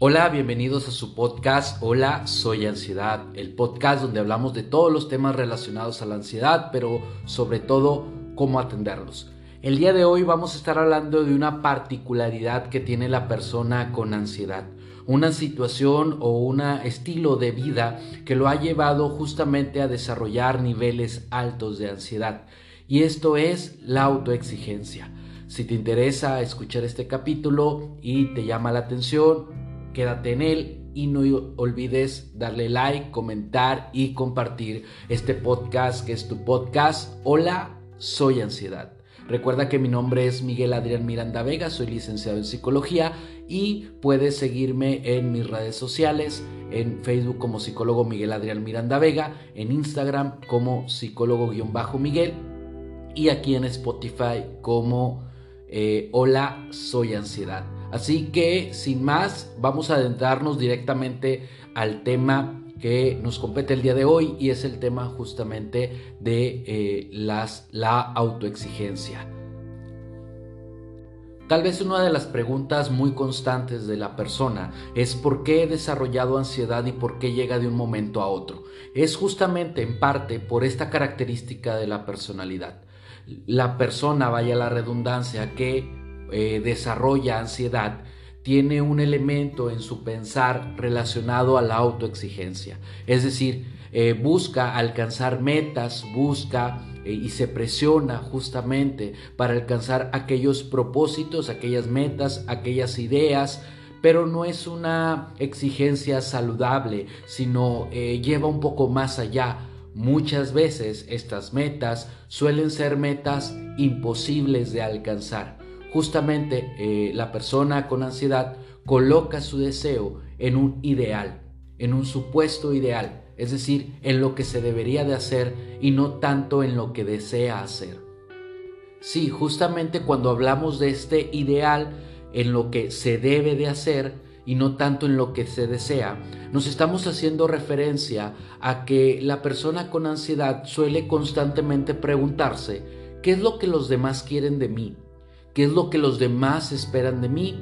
Hola, bienvenidos a su podcast Hola, soy ansiedad, el podcast donde hablamos de todos los temas relacionados a la ansiedad, pero sobre todo cómo atenderlos. El día de hoy vamos a estar hablando de una particularidad que tiene la persona con ansiedad, una situación o un estilo de vida que lo ha llevado justamente a desarrollar niveles altos de ansiedad, y esto es la autoexigencia. Si te interesa escuchar este capítulo y te llama la atención, quédate en él y no olvides darle like, comentar y compartir este podcast que es tu podcast. Hola, soy ansiedad. Recuerda que mi nombre es Miguel Adrián Miranda Vega, soy licenciado en psicología y puedes seguirme en mis redes sociales, en Facebook como psicólogo Miguel Adrián Miranda Vega, en Instagram como psicólogo-miguel y aquí en Spotify como eh, Hola, soy ansiedad. Así que, sin más, vamos a adentrarnos directamente al tema que nos compete el día de hoy y es el tema justamente de eh, las, la autoexigencia. Tal vez una de las preguntas muy constantes de la persona es por qué he desarrollado ansiedad y por qué llega de un momento a otro. Es justamente en parte por esta característica de la personalidad. La persona, vaya la redundancia, que eh, desarrolla ansiedad tiene un elemento en su pensar relacionado a la autoexigencia. Es decir, eh, busca alcanzar metas, busca eh, y se presiona justamente para alcanzar aquellos propósitos, aquellas metas, aquellas ideas, pero no es una exigencia saludable, sino lleva un poco más allá. Muchas veces estas metas suelen ser metas imposibles de alcanzar justamente eh, la persona con ansiedad coloca su deseo en un ideal, en un supuesto ideal, es decir, en lo que se debería de hacer y no tanto en lo que desea hacer. Sí, justamente cuando hablamos de este ideal, en lo que se debe de hacer y no tanto en lo que se desea, nos estamos haciendo referencia a que la persona con ansiedad suele constantemente preguntarse, ¿qué es lo que los demás quieren de mí? Qué es lo que los demás esperan de mí,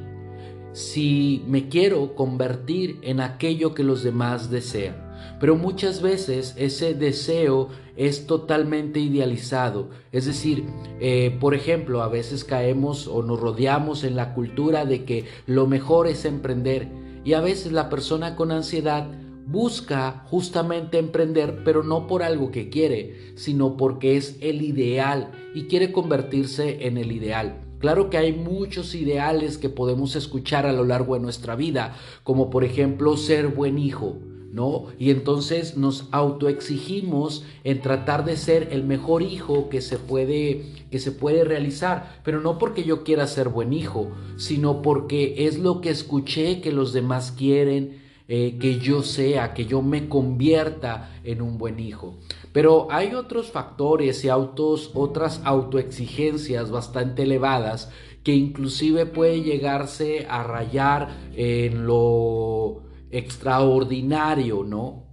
si me quiero convertir en aquello que los demás desean. Pero muchas veces ese deseo es totalmente idealizado. Es decir, eh, por ejemplo, a veces caemos o nos rodeamos en la cultura de que lo mejor es emprender y a veces la persona con ansiedad busca justamente emprender, pero no por algo que quiere, sino porque es el ideal y quiere convertirse en el ideal. Claro que hay muchos ideales que podemos escuchar a lo largo de nuestra vida, como por ejemplo ser buen hijo, ¿no? Y entonces nos autoexigimos en tratar de ser el mejor hijo que se puede que se puede realizar, pero no porque yo quiera ser buen hijo, sino porque es lo que escuché que los demás quieren, eh, que yo sea, que yo me convierta en un buen hijo. Pero hay otros factores y autos, otras autoexigencias bastante elevadas que inclusive puede llegarse a rayar en lo extraordinario, ¿no?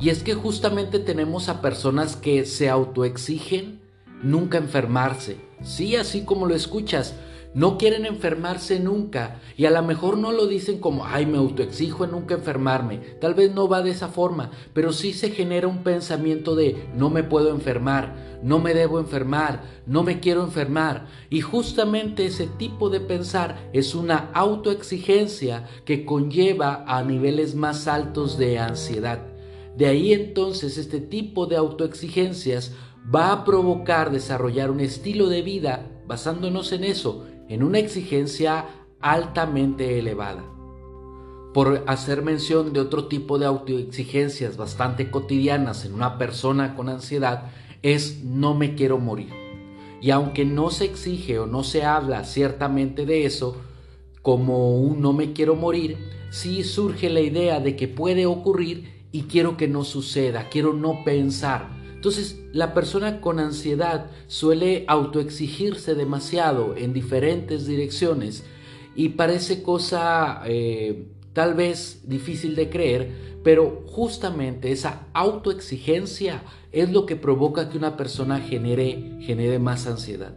Y es que justamente tenemos a personas que se autoexigen nunca enfermarse. Sí, así como lo escuchas, no quieren enfermarse nunca y a lo mejor no lo dicen como, ay, me autoexijo en nunca enfermarme. Tal vez no va de esa forma, pero sí se genera un pensamiento de, no me puedo enfermar, no me debo enfermar, no me quiero enfermar. Y justamente ese tipo de pensar es una autoexigencia que conlleva a niveles más altos de ansiedad. De ahí entonces este tipo de autoexigencias va a provocar desarrollar un estilo de vida basándonos en eso, en una exigencia altamente elevada. Por hacer mención de otro tipo de autoexigencias bastante cotidianas en una persona con ansiedad, es no me quiero morir. Y aunque no se exige o no se habla ciertamente de eso, como un no me quiero morir, sí surge la idea de que puede ocurrir y quiero que no suceda, quiero no pensar, entonces, la persona con ansiedad suele autoexigirse demasiado en diferentes direcciones y parece cosa eh, tal vez difícil de creer, pero justamente esa autoexigencia es lo que provoca que una persona genere, genere más ansiedad.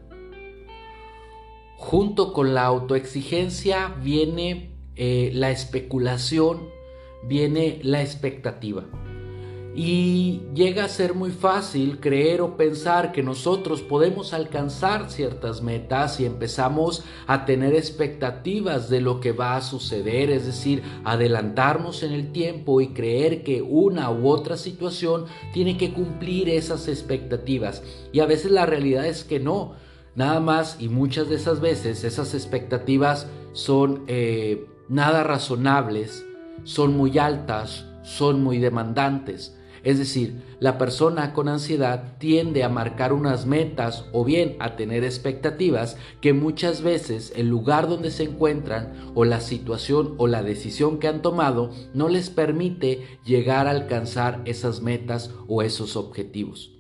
Junto con la autoexigencia viene eh, la especulación, viene la expectativa. Y llega a ser muy fácil creer o pensar que nosotros podemos alcanzar ciertas metas y empezamos a tener expectativas de lo que va a suceder, es decir, adelantarnos en el tiempo y creer que una u otra situación tiene que cumplir esas expectativas. Y a veces la realidad es que no. Nada más y muchas de esas veces esas expectativas son eh, nada razonables, son muy altas, son muy demandantes. Es decir, la persona con ansiedad tiende a marcar unas metas o bien a tener expectativas que muchas veces el lugar donde se encuentran o la situación o la decisión que han tomado no les permite llegar a alcanzar esas metas o esos objetivos.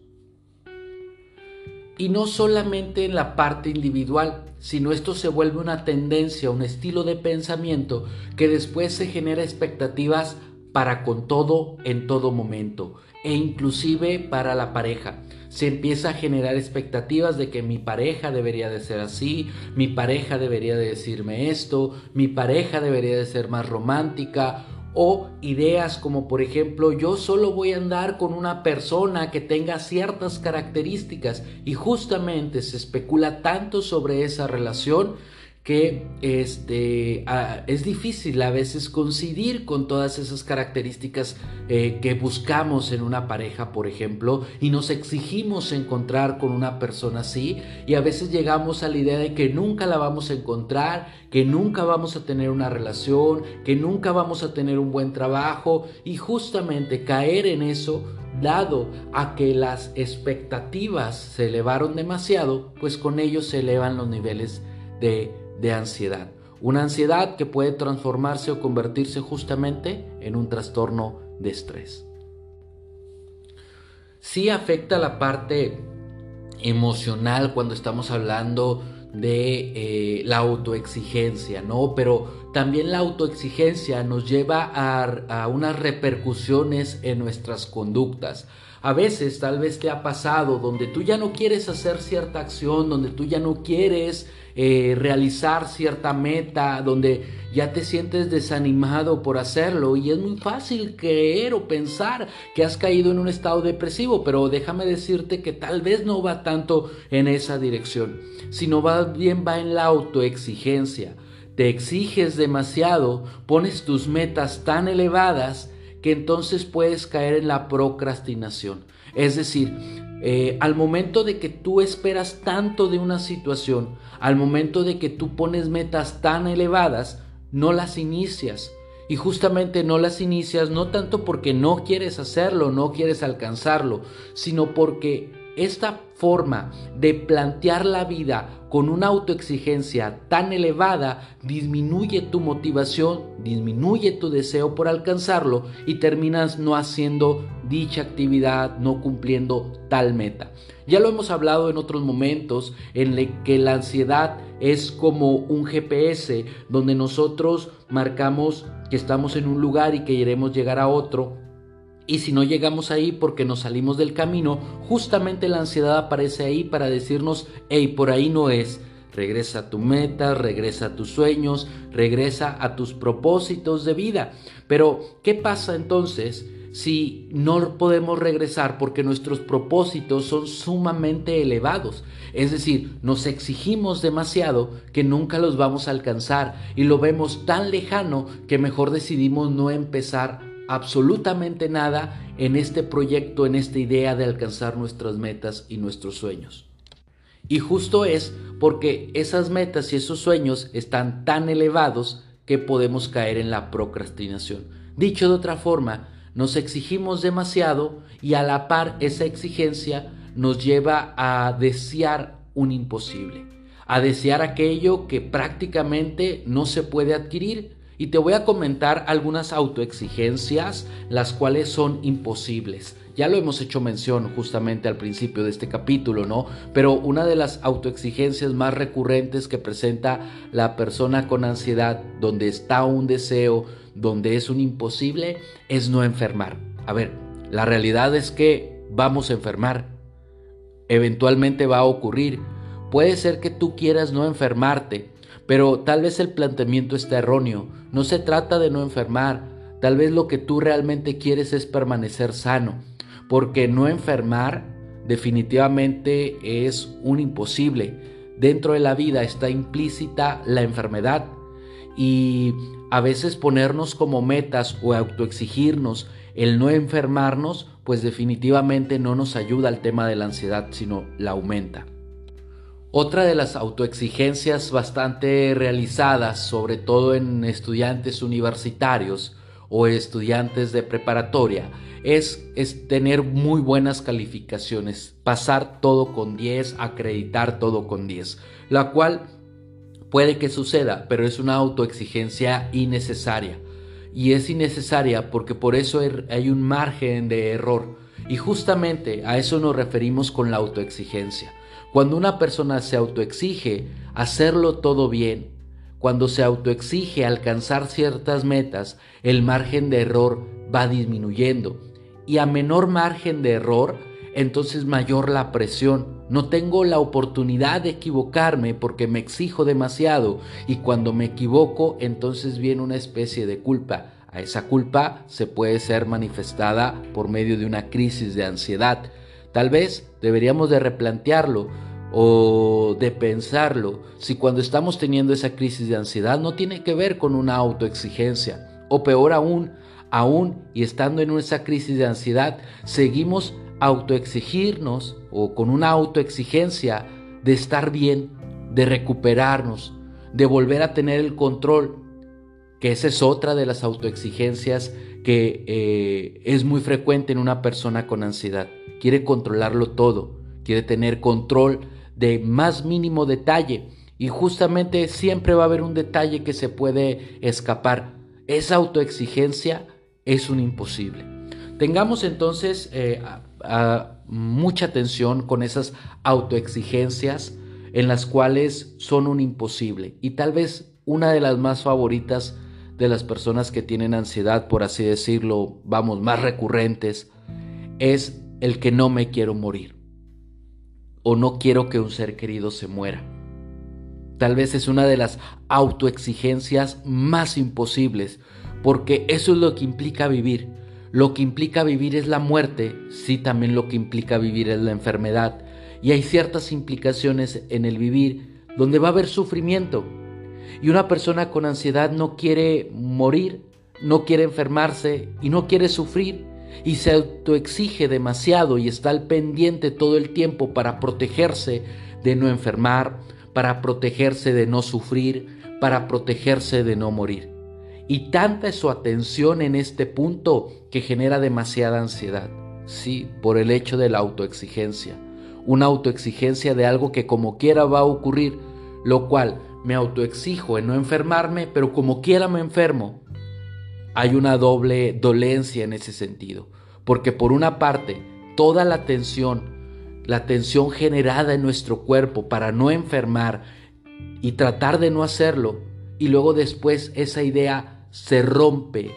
Y no solamente en la parte individual, sino esto se vuelve una tendencia, un estilo de pensamiento que después se genera expectativas para con todo en todo momento e inclusive para la pareja. Se empieza a generar expectativas de que mi pareja debería de ser así, mi pareja debería de decirme esto, mi pareja debería de ser más romántica o ideas como por ejemplo yo solo voy a andar con una persona que tenga ciertas características y justamente se especula tanto sobre esa relación que este, es difícil a veces coincidir con todas esas características eh, que buscamos en una pareja, por ejemplo, y nos exigimos encontrar con una persona así, y a veces llegamos a la idea de que nunca la vamos a encontrar, que nunca vamos a tener una relación, que nunca vamos a tener un buen trabajo, y justamente caer en eso dado a que las expectativas se elevaron demasiado, pues con ello se elevan los niveles de de ansiedad. Una ansiedad que puede transformarse o convertirse justamente en un trastorno de estrés. Sí afecta la parte emocional cuando estamos hablando de eh, la autoexigencia, ¿no? Pero también la autoexigencia nos lleva a, a unas repercusiones en nuestras conductas. A veces tal vez te ha pasado donde tú ya no quieres hacer cierta acción, donde tú ya no quieres eh, realizar cierta meta, donde ya te sientes desanimado por hacerlo y es muy fácil creer o pensar que has caído en un estado depresivo, pero déjame decirte que tal vez no va tanto en esa dirección, sino va bien va en la autoexigencia. Te exiges demasiado, pones tus metas tan elevadas que entonces puedes caer en la procrastinación. Es decir, eh, al momento de que tú esperas tanto de una situación, al momento de que tú pones metas tan elevadas, no las inicias. Y justamente no las inicias no tanto porque no quieres hacerlo, no quieres alcanzarlo, sino porque esta forma de plantear la vida con una autoexigencia tan elevada disminuye tu motivación, disminuye tu deseo por alcanzarlo y terminas no haciendo dicha actividad, no cumpliendo tal meta. Ya lo hemos hablado en otros momentos en el que la ansiedad es como un GPS donde nosotros marcamos que estamos en un lugar y que queremos llegar a otro y si no llegamos ahí porque nos salimos del camino, justamente la ansiedad aparece ahí para decirnos, hey, por ahí no es. Regresa a tu meta, regresa a tus sueños, regresa a tus propósitos de vida. Pero, ¿qué pasa entonces si no podemos regresar porque nuestros propósitos son sumamente elevados? Es decir, nos exigimos demasiado que nunca los vamos a alcanzar y lo vemos tan lejano que mejor decidimos no empezar absolutamente nada en este proyecto, en esta idea de alcanzar nuestras metas y nuestros sueños. Y justo es porque esas metas y esos sueños están tan elevados que podemos caer en la procrastinación. Dicho de otra forma, nos exigimos demasiado y a la par esa exigencia nos lleva a desear un imposible, a desear aquello que prácticamente no se puede adquirir y te voy a comentar algunas autoexigencias, las cuales son imposibles. Ya lo hemos hecho mención justamente al principio de este capítulo, ¿no? Pero una de las autoexigencias más recurrentes que presenta la persona con ansiedad, donde está un deseo, donde es un imposible, es no enfermar. A ver, la realidad es que vamos a enfermar. Eventualmente va a ocurrir. Puede ser que tú quieras no enfermarte, Pero tal vez el planteamiento está erróneo. No se trata de no enfermar. Tal vez lo que tú realmente quieres es permanecer sano. Porque no enfermar definitivamente es un imposible. Dentro de la vida está implícita la enfermedad. Y a veces ponernos como metas o autoexigirnos el no enfermarnos, pues definitivamente no nos ayuda al tema de la ansiedad, sino la aumenta. Otra de las autoexigencias bastante realizadas, sobre todo en estudiantes universitarios o estudiantes de preparatoria, es, tener muy buenas calificaciones, pasar todo con 10, acreditar todo con 10, la cual puede que suceda, pero es una autoexigencia innecesaria. Y es innecesaria porque por eso hay un margen de error. Y justamente a eso nos referimos con la autoexigencia. Cuando una persona se autoexige hacerlo todo bien, cuando se autoexige alcanzar ciertas metas, el margen de error va disminuyendo. Y a menor margen de error, entonces mayor la presión. No tengo la oportunidad de equivocarme porque me exijo demasiado y cuando me equivoco entonces viene una especie de culpa. A esa culpa se puede ser manifestada por medio de una crisis de ansiedad. Tal vez deberíamos de replantearlo o de pensarlo. Si cuando estamos teniendo esa crisis de ansiedad no tiene que ver con una autoexigencia o peor aún, aún y estando en esa crisis de ansiedad seguimos autoexigirnos o con una autoexigencia de estar bien, de recuperarnos, de volver a tener el control, que esa es otra de las autoexigencias que eh, es muy frecuente en una persona con ansiedad. Quiere controlarlo todo, quiere tener control de más mínimo detalle y justamente siempre va a haber un detalle que se puede escapar. Esa autoexigencia es un imposible. Tengamos entonces eh, mucha atención con esas autoexigencias en las cuales son un imposible y tal vez una de las más favoritas de las personas que tienen ansiedad, por así decirlo, vamos, más recurrentes, es el que no me quiero morir o no quiero que un ser querido se muera. Tal vez es una de las autoexigencias más imposibles, porque eso es lo que implica vivir. Lo que implica vivir es la muerte, sí también lo que implica vivir es la enfermedad. Y hay ciertas implicaciones en el vivir donde va a haber sufrimiento. Y una persona con ansiedad no quiere morir, no quiere enfermarse y no quiere sufrir y se autoexige demasiado y está al pendiente todo el tiempo para protegerse de no enfermar, para protegerse de no sufrir, para protegerse de no morir. Y tanta es su atención en este punto que genera demasiada ansiedad. Sí, por el hecho de la autoexigencia. Una autoexigencia de algo que como quiera va a ocurrir, lo cual me autoexijo en no enfermarme, pero como quiera me enfermo hay una doble dolencia en ese sentido. Porque por una parte, toda la tensión, la tensión generada en nuestro cuerpo para no enfermar y tratar de no hacerlo, y luego después esa idea se rompe,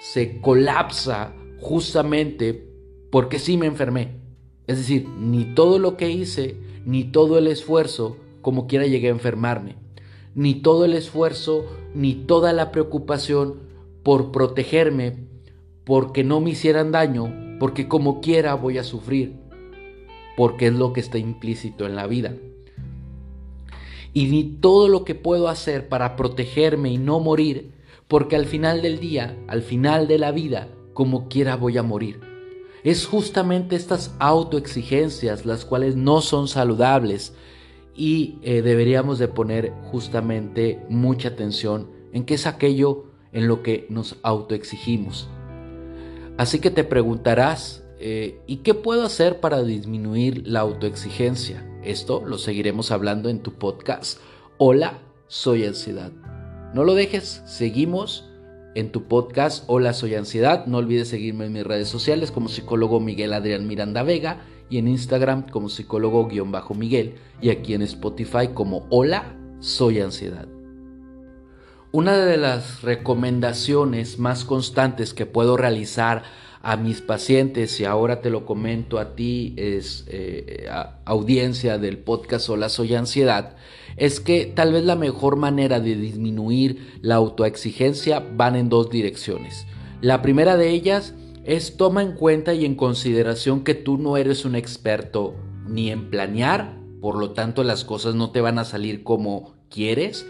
se colapsa justamente porque sí me enfermé. Es decir, ni todo lo que hice, ni todo el esfuerzo, como quiera llegué a enfermarme. Ni todo el esfuerzo, ni toda la preocupación por protegerme, porque no me hicieran daño, porque como quiera voy a sufrir, porque es lo que está implícito en la vida. Y ni todo lo que puedo hacer para protegerme y no morir, porque al final del día, al final de la vida, como quiera voy a morir. Es justamente estas autoexigencias las cuales no son saludables y eh, deberíamos de poner justamente mucha atención en qué es aquello en lo que nos autoexigimos. Así que te preguntarás, eh, ¿y qué puedo hacer para disminuir la autoexigencia? Esto lo seguiremos hablando en tu podcast. Hola, soy ansiedad. No lo dejes, seguimos en tu podcast Hola, soy ansiedad. No olvides seguirme en mis redes sociales como psicólogo Miguel Adrián Miranda Vega y en Instagram como psicólogo-miguel y aquí en Spotify como Hola, soy ansiedad. Una de las recomendaciones más constantes que puedo realizar a mis pacientes y ahora te lo comento a ti, es eh, audiencia del podcast Hola Soy Ansiedad, es que tal vez la mejor manera de disminuir la autoexigencia van en dos direcciones. La primera de ellas es toma en cuenta y en consideración que tú no eres un experto ni en planear, por lo tanto las cosas no te van a salir como quieres.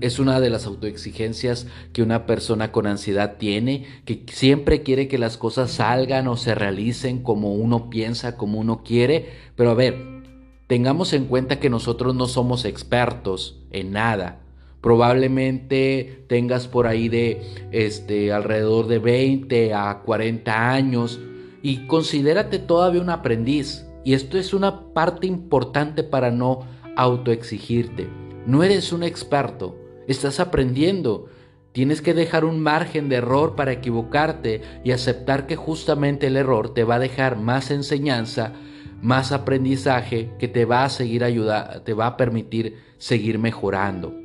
Es una de las autoexigencias que una persona con ansiedad tiene, que siempre quiere que las cosas salgan o se realicen como uno piensa, como uno quiere. Pero a ver, tengamos en cuenta que nosotros no somos expertos en nada. Probablemente tengas por ahí de este alrededor de 20 a 40 años y considérate todavía un aprendiz. Y esto es una parte importante para no autoexigirte. No eres un experto, estás aprendiendo. Tienes que dejar un margen de error para equivocarte y aceptar que justamente el error te va a dejar más enseñanza, más aprendizaje que te va a seguir ayudar, te va a permitir seguir mejorando.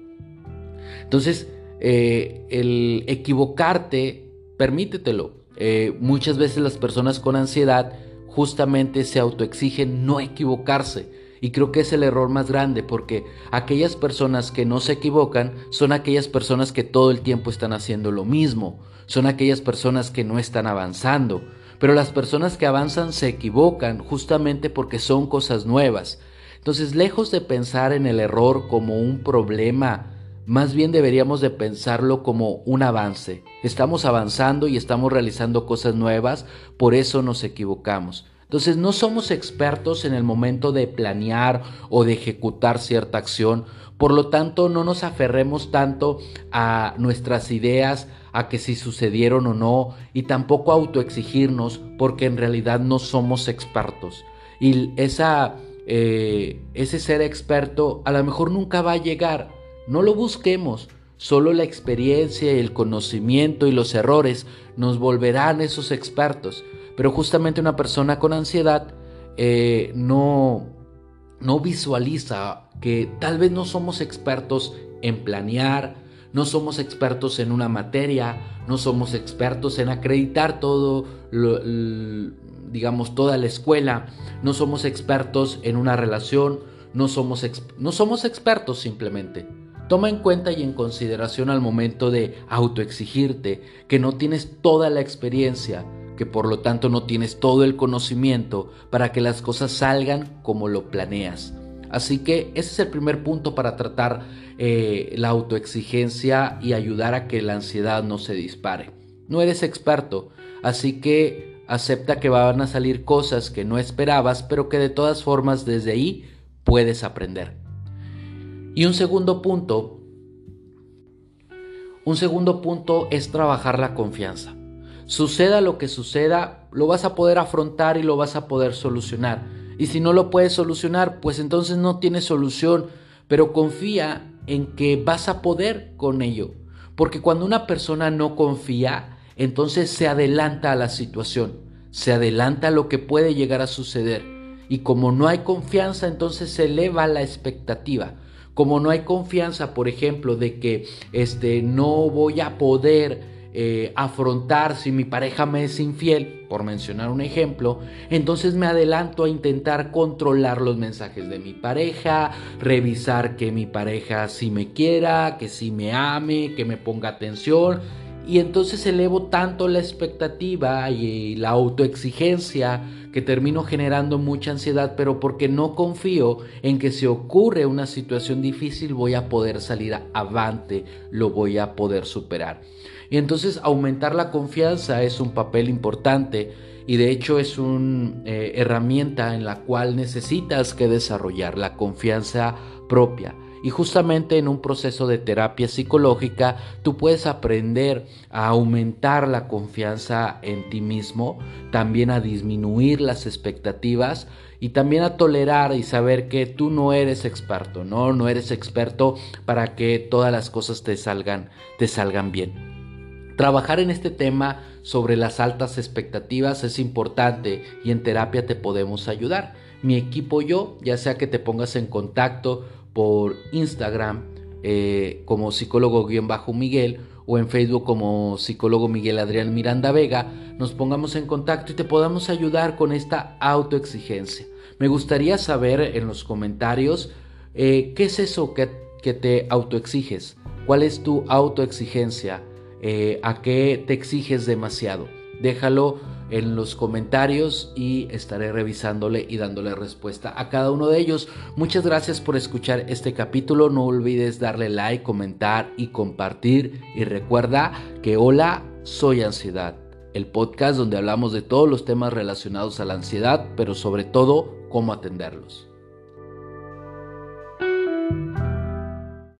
Entonces, eh, el equivocarte, permítetelo. Eh, muchas veces las personas con ansiedad justamente se autoexigen no equivocarse. Y creo que es el error más grande porque aquellas personas que no se equivocan son aquellas personas que todo el tiempo están haciendo lo mismo, son aquellas personas que no están avanzando. Pero las personas que avanzan se equivocan justamente porque son cosas nuevas. Entonces, lejos de pensar en el error como un problema, más bien deberíamos de pensarlo como un avance. Estamos avanzando y estamos realizando cosas nuevas, por eso nos equivocamos. Entonces no somos expertos en el momento de planear o de ejecutar cierta acción, por lo tanto no nos aferremos tanto a nuestras ideas, a que si sucedieron o no, y tampoco autoexigirnos porque en realidad no somos expertos. Y esa, eh, ese ser experto a lo mejor nunca va a llegar no lo busquemos, solo la experiencia el conocimiento y los errores nos volverán esos expertos. Pero justamente una persona con ansiedad eh, no, no visualiza que tal vez no somos expertos en planear, no somos expertos en una materia, no somos expertos en acreditar todo, digamos, toda la escuela, no somos expertos en una relación, no somos, no somos expertos simplemente. Toma en cuenta y en consideración al momento de autoexigirte que no tienes toda la experiencia, que por lo tanto no tienes todo el conocimiento para que las cosas salgan como lo planeas. Así que ese es el primer punto para tratar eh, la autoexigencia y ayudar a que la ansiedad no se dispare. No eres experto, así que acepta que van a salir cosas que no esperabas, pero que de todas formas desde ahí puedes aprender. Y un segundo punto, un segundo punto es trabajar la confianza. Suceda lo que suceda, lo vas a poder afrontar y lo vas a poder solucionar. Y si no lo puedes solucionar, pues entonces no tienes solución, pero confía en que vas a poder con ello. Porque cuando una persona no confía, entonces se adelanta a la situación, se adelanta a lo que puede llegar a suceder. Y como no hay confianza, entonces se eleva la expectativa. Como no hay confianza, por ejemplo, de que este, no voy a poder eh, afrontar si mi pareja me es infiel, por mencionar un ejemplo, entonces me adelanto a intentar controlar los mensajes de mi pareja, revisar que mi pareja sí me quiera, que sí me ame, que me ponga atención. Y entonces elevo tanto la expectativa y la autoexigencia que termino generando mucha ansiedad, pero porque no confío en que si ocurre una situación difícil voy a poder salir avante, lo voy a poder superar. Y entonces aumentar la confianza es un papel importante y de hecho es una eh, herramienta en la cual necesitas que desarrollar la confianza propia. Y justamente en un proceso de terapia psicológica tú puedes aprender a aumentar la confianza en ti mismo, también a disminuir las expectativas y también a tolerar y saber que tú no eres experto, no, no eres experto para que todas las cosas te salgan, te salgan bien. Trabajar en este tema sobre las altas expectativas es importante y en terapia te podemos ayudar. Mi equipo yo, ya sea que te pongas en contacto por Instagram eh, como psicólogo-miguel o en Facebook como psicólogo Miguel Adrián Miranda Vega, nos pongamos en contacto y te podamos ayudar con esta autoexigencia. Me gustaría saber en los comentarios eh, qué es eso que, que, te autoexiges, cuál es tu autoexigencia, eh, a qué te exiges demasiado. Déjalo en los comentarios y estaré revisándole y dándole respuesta a cada uno de ellos. Muchas gracias por escuchar este capítulo. No olvides darle like, comentar y compartir. Y recuerda que hola, soy ansiedad. El podcast donde hablamos de todos los temas relacionados a la ansiedad, pero sobre todo cómo atenderlos.